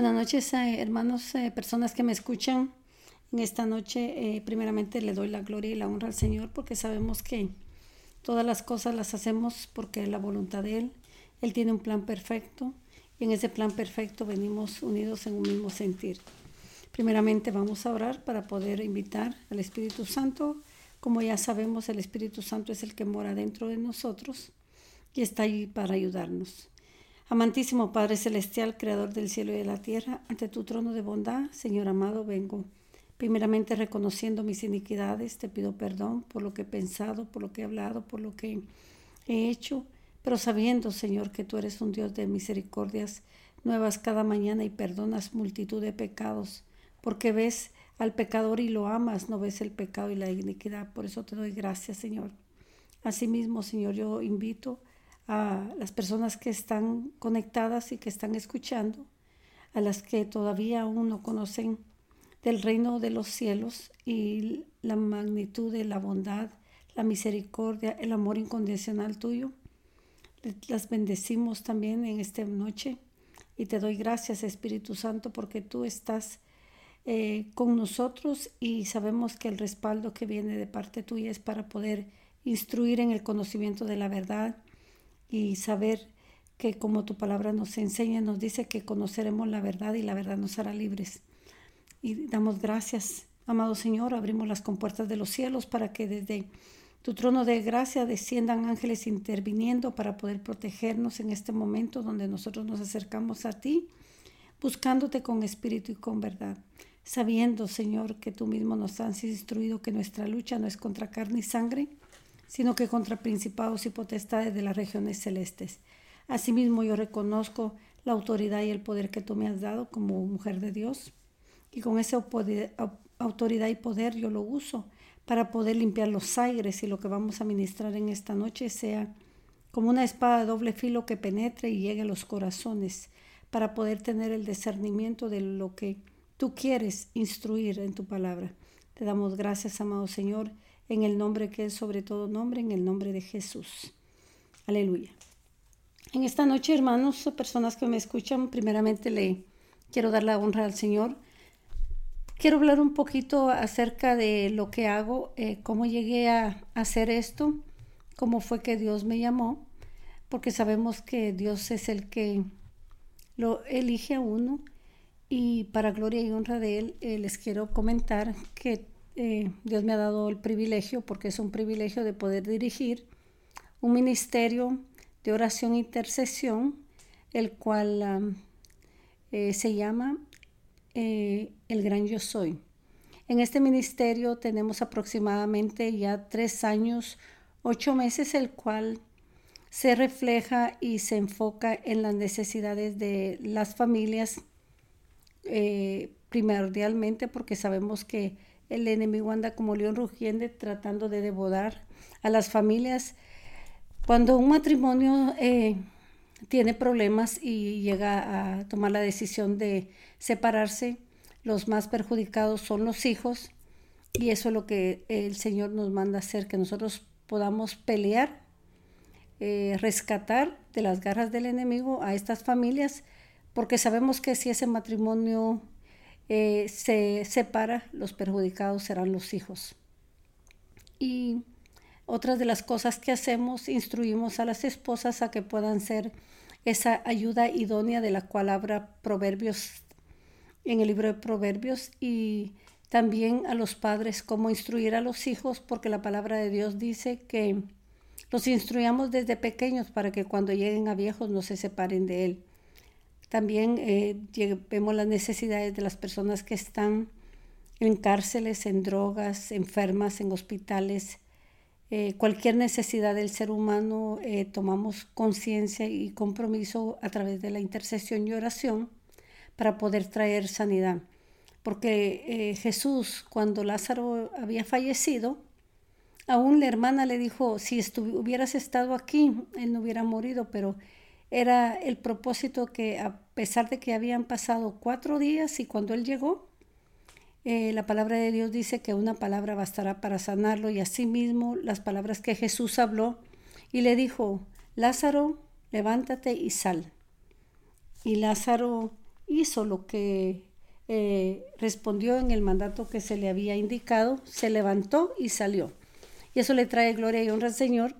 Buenas noches, eh, hermanos, eh, personas que me escuchan. En esta noche, eh, primeramente, le doy la gloria y la honra al Señor porque sabemos que todas las cosas las hacemos porque es la voluntad de Él. Él tiene un plan perfecto y en ese plan perfecto venimos unidos en un mismo sentir. Primeramente vamos a orar para poder invitar al Espíritu Santo. Como ya sabemos, el Espíritu Santo es el que mora dentro de nosotros y está ahí para ayudarnos. Amantísimo Padre Celestial, Creador del cielo y de la tierra, ante tu trono de bondad, Señor amado, vengo. Primeramente reconociendo mis iniquidades, te pido perdón por lo que he pensado, por lo que he hablado, por lo que he hecho, pero sabiendo, Señor, que tú eres un Dios de misericordias nuevas cada mañana y perdonas multitud de pecados, porque ves al pecador y lo amas, no ves el pecado y la iniquidad. Por eso te doy gracias, Señor. Asimismo, Señor, yo invito a las personas que están conectadas y que están escuchando, a las que todavía aún no conocen del reino de los cielos y la magnitud de la bondad, la misericordia, el amor incondicional tuyo. Las bendecimos también en esta noche y te doy gracias Espíritu Santo porque tú estás eh, con nosotros y sabemos que el respaldo que viene de parte tuya es para poder instruir en el conocimiento de la verdad y saber que como tu palabra nos enseña, nos dice que conoceremos la verdad y la verdad nos hará libres. Y damos gracias, amado Señor, abrimos las compuertas de los cielos para que desde tu trono de gracia desciendan ángeles interviniendo para poder protegernos en este momento donde nosotros nos acercamos a ti, buscándote con espíritu y con verdad, sabiendo, Señor, que tú mismo nos has instruido que nuestra lucha no es contra carne y sangre, sino que contra principados y potestades de las regiones celestes. Asimismo yo reconozco la autoridad y el poder que tú me has dado como mujer de Dios, y con esa autoridad y poder yo lo uso para poder limpiar los aires y lo que vamos a ministrar en esta noche sea como una espada de doble filo que penetre y llegue a los corazones para poder tener el discernimiento de lo que tú quieres instruir en tu palabra. Te damos gracias, amado Señor, en el nombre que es sobre todo nombre, en el nombre de Jesús. Aleluya. En esta noche, hermanos, personas que me escuchan, primeramente le quiero dar la honra al Señor. Quiero hablar un poquito acerca de lo que hago, eh, cómo llegué a hacer esto, cómo fue que Dios me llamó, porque sabemos que Dios es el que lo elige a uno y para gloria y honra de Él eh, les quiero comentar que eh, Dios me ha dado el privilegio, porque es un privilegio de poder dirigir un ministerio de oración e intercesión, el cual eh, se llama eh, El Gran Yo Soy. En este ministerio tenemos aproximadamente ya tres años, ocho meses, el cual se refleja y se enfoca en las necesidades de las familias, primordialmente porque sabemos que el enemigo anda como león rugiente tratando de devorar a las familias. Cuando un matrimonio eh, tiene problemas y llega a tomar la decisión de separarse, los más perjudicados son los hijos y eso es lo que el Señor nos manda hacer, que nosotros podamos pelear, eh, rescatar de las garras del enemigo a estas familias, porque sabemos que si ese matrimonio eh, se separa, los perjudicados serán los hijos. Y otras de las cosas que hacemos, instruimos a las esposas a que puedan ser esa ayuda idónea de la cual habla Proverbios en el libro de Proverbios y también a los padres cómo instruir a los hijos, porque la palabra de Dios dice que los instruyamos desde pequeños para que cuando lleguen a viejos no se separen de él. También eh, vemos las necesidades de las personas que están en cárceles, en drogas, enfermas, en hospitales. Eh, cualquier necesidad del ser humano eh, tomamos conciencia y compromiso a través de la intercesión y oración para poder traer sanidad. Porque Jesús, cuando Lázaro había fallecido, aún la hermana le dijo, si hubieras estado aquí, él no hubiera morido, pero era el propósito que a pesar de que habían pasado cuatro días y cuando él llegó, eh, la palabra de Dios dice que una palabra bastará para sanarlo y asimismo las palabras que Jesús habló y le dijo, Lázaro, levántate y sal. Y Lázaro hizo lo que eh, respondió en el mandato que se le había indicado, se levantó y salió. Y eso le trae gloria y honra al Señor,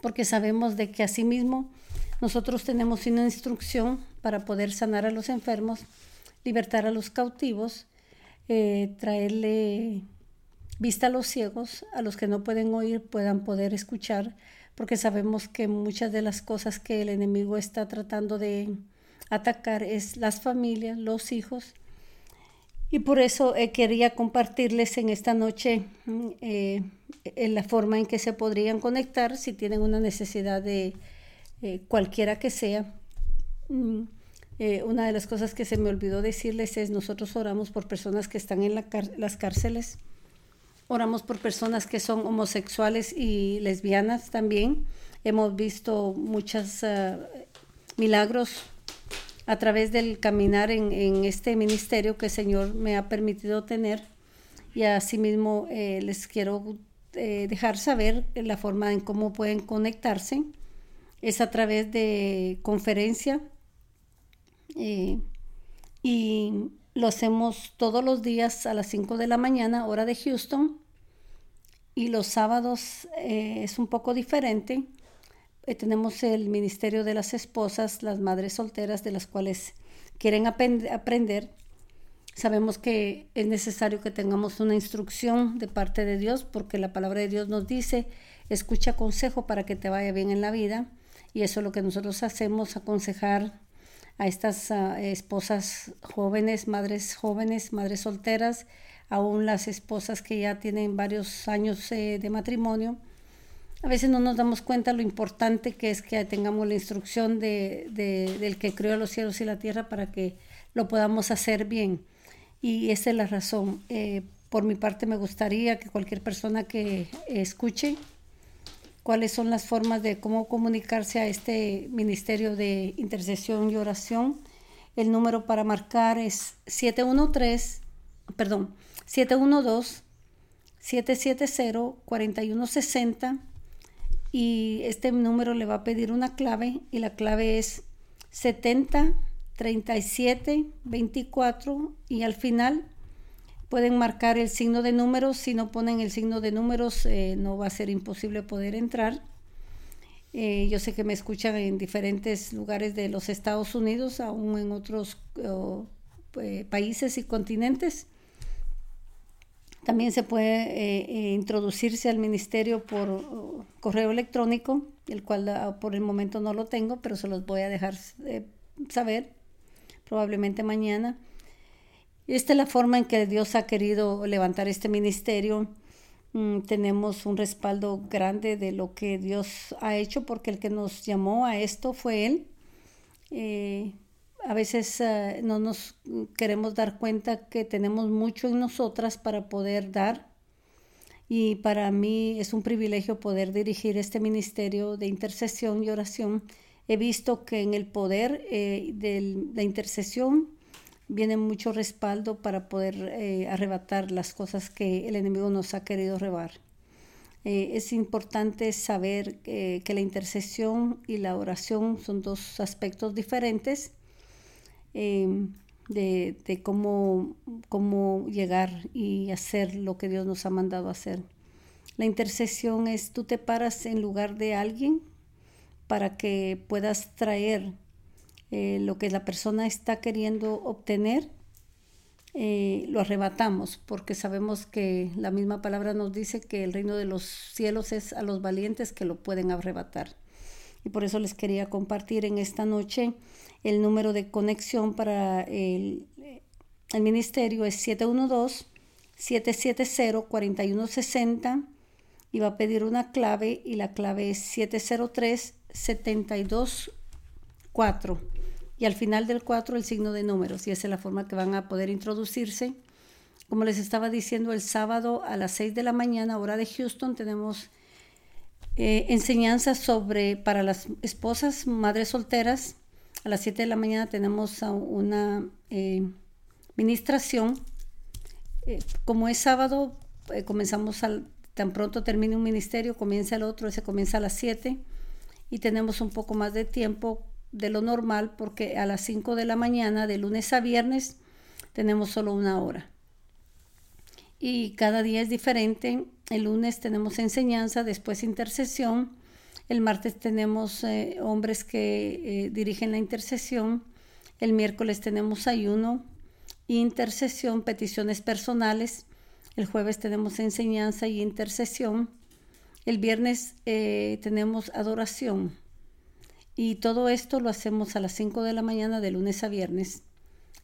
porque sabemos de que asimismo nosotros tenemos una instrucción para poder sanar a los enfermos, libertar a los cautivos, eh, traerle vista a los ciegos, a los que no pueden oír puedan poder escuchar, porque sabemos que muchas de las cosas que el enemigo está tratando de atacar es las familias, los hijos. Y por eso eh, quería compartirles en esta noche mm, eh, la forma en que se podrían conectar si tienen una necesidad de eh, cualquiera que sea. Mm, una de las cosas que se me olvidó decirles es nosotros oramos por personas que están en las cárceles Oramos por personas que son homosexuales y lesbianas también. Hemos visto muchos eh, milagros a través del caminar en, este ministerio que el Señor me ha permitido tener. Y asimismo eh, les quiero eh, dejar saber la forma en cómo pueden conectarse. Es a través de conferencia y lo hacemos todos los días a las 5 de la mañana, hora de Houston. Y los sábados eh, es un poco diferente. Eh, tenemos el Ministerio de las Esposas, las madres solteras, de las cuales quieren aprender. Sabemos que es necesario que tengamos una instrucción de parte de Dios, porque la palabra de Dios nos dice, escucha consejo para que te vaya bien en la vida. Y eso es lo que nosotros hacemos, aconsejar a estas ah, esposas jóvenes, madres jóvenes, madres solteras, aún las esposas que ya tienen varios años eh, de matrimonio. A veces no nos damos cuenta lo importante que es que tengamos la instrucción de, del que creó los cielos y la tierra para que lo podamos hacer bien. Y esa es la razón. Eh, por mi parte me gustaría que cualquier persona que escuche cuáles son las formas de cómo comunicarse a este ministerio de intercesión y oración. El número para marcar es 713, perdón, 712 770 4160 y este número le va a pedir una clave y la clave es 70 37 24 y al final Pueden marcar el signo de números. Si no ponen el signo de números, eh, no va a ser imposible poder entrar. Eh, yo sé que me escuchan en diferentes lugares de los Estados Unidos, aún en otros eh, países y continentes. También se puede introducirse al ministerio por correo electrónico, el cual ah, por el momento no lo tengo, pero se los voy a dejar saber probablemente mañana. Esta es la forma en que Dios ha querido levantar este ministerio. Mm, tenemos un respaldo grande de lo que Dios ha hecho porque el que nos llamó a esto fue Él. Eh, a veces eh, no nos queremos dar cuenta que tenemos mucho en nosotras para poder dar. Y para mí es un privilegio poder dirigir este ministerio de intercesión y oración. He visto que en el poder eh, de la intercesión viene mucho respaldo para poder eh, arrebatar las cosas que el enemigo nos ha querido robar. Eh, es importante saber que la intercesión y la oración son dos aspectos diferentes em, de, de cómo, cómo llegar y hacer lo que Dios nos ha mandado hacer. La intercesión es tú te paras en lugar de alguien para que puedas traer eh, lo que la persona está queriendo obtener, eh, lo arrebatamos, porque sabemos que la misma palabra nos dice que el reino de los cielos es a los valientes que lo pueden arrebatar. Y por eso les quería compartir en esta noche el número de conexión para el, el ministerio es 712-770-4160 y va a pedir una clave y la clave es 703-724 y al final del 4 el signo de números y esa es la forma que van a poder introducirse. Como les estaba diciendo, el sábado a las 6 de la mañana, hora de Houston, tenemos eh, enseñanzas sobre para las esposas, madres solteras. A las 7 de la mañana tenemos una eh, ministración. Eh, como es sábado, comenzamos al, tan pronto termine un ministerio, comienza el otro, ese comienza a las 7 y tenemos un poco más de tiempo de lo normal porque a las 5 de la mañana, de lunes a viernes, tenemos solo una hora. Y cada día es diferente. El lunes tenemos enseñanza, después intercesión. El martes tenemos eh, hombres que eh, dirigen la intercesión. El miércoles tenemos ayuno, intercesión, peticiones personales. El jueves tenemos enseñanza y intercesión. El viernes eh, tenemos adoración. Y todo esto lo hacemos a las 5 de la mañana de lunes a viernes.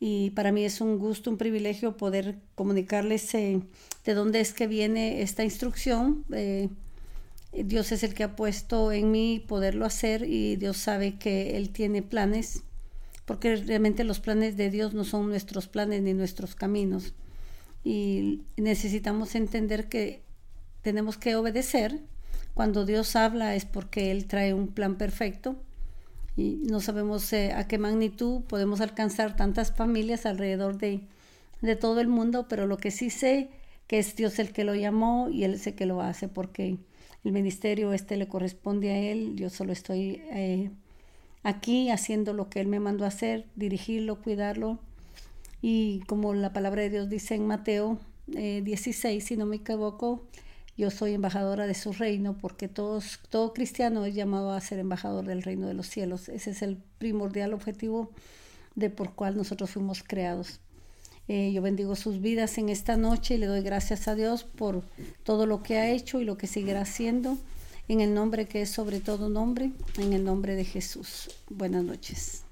Y para mí es un gusto, un privilegio poder comunicarles eh, de dónde es que viene esta instrucción. Eh, Dios es el que ha puesto en mí poderlo hacer y Dios sabe que Él tiene planes porque realmente los planes de Dios no son nuestros planes ni nuestros caminos. Y necesitamos entender que tenemos que obedecer. Cuando Dios habla es porque Él trae un plan perfecto y no sabemos eh, a qué magnitud podemos alcanzar tantas familias alrededor de, de todo el mundo, pero lo que sí sé que es Dios el que lo llamó y Él es el que lo hace porque el ministerio este le corresponde a Él, yo solo estoy eh, aquí haciendo lo que Él me mandó a hacer, dirigirlo, cuidarlo. Y como la palabra de Dios dice en Mateo 16, eh, si no me equivoco, yo soy embajadora de su reino porque todos, todo cristiano es llamado a ser embajador del reino de los cielos. Ese es el primordial objetivo de por cual nosotros fuimos creados. Eh, yo bendigo sus vidas en esta noche y le doy gracias a Dios por todo lo que ha hecho y lo que seguirá haciendo en el nombre que es sobre todo nombre, en el nombre de Jesús. Buenas noches.